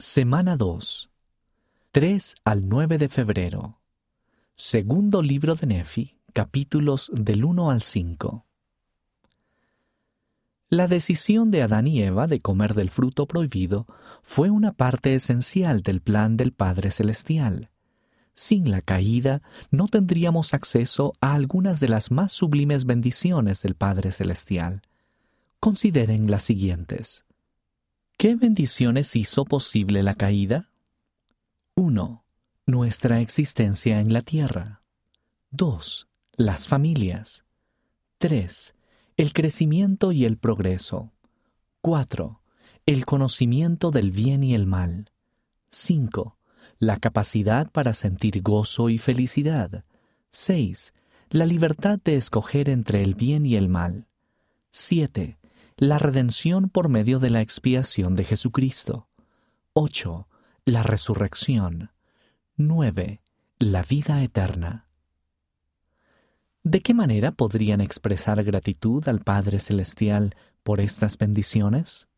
Semana 2. 3 al 9 de febrero. Segundo libro de Nefi, capítulos del 1 al 5. La decisión de Adán y Eva de comer del fruto prohibido fue una parte esencial del plan del Padre Celestial. Sin la caída, no tendríamos acceso a algunas de las más sublimes bendiciones del Padre Celestial. Consideren las siguientes. ¿Qué bendiciones hizo posible la caída? 1. Nuestra existencia en la tierra. 2. Las familias. 3. El crecimiento y el progreso. 4. El conocimiento del bien y el mal. 5. La capacidad para sentir gozo y felicidad. 6. La libertad de escoger entre el bien y el mal. 7 la redención por medio de la expiación de Jesucristo. 8. La resurrección. 9. La vida eterna. ¿De qué manera podrían expresar gratitud al Padre Celestial por estas bendiciones?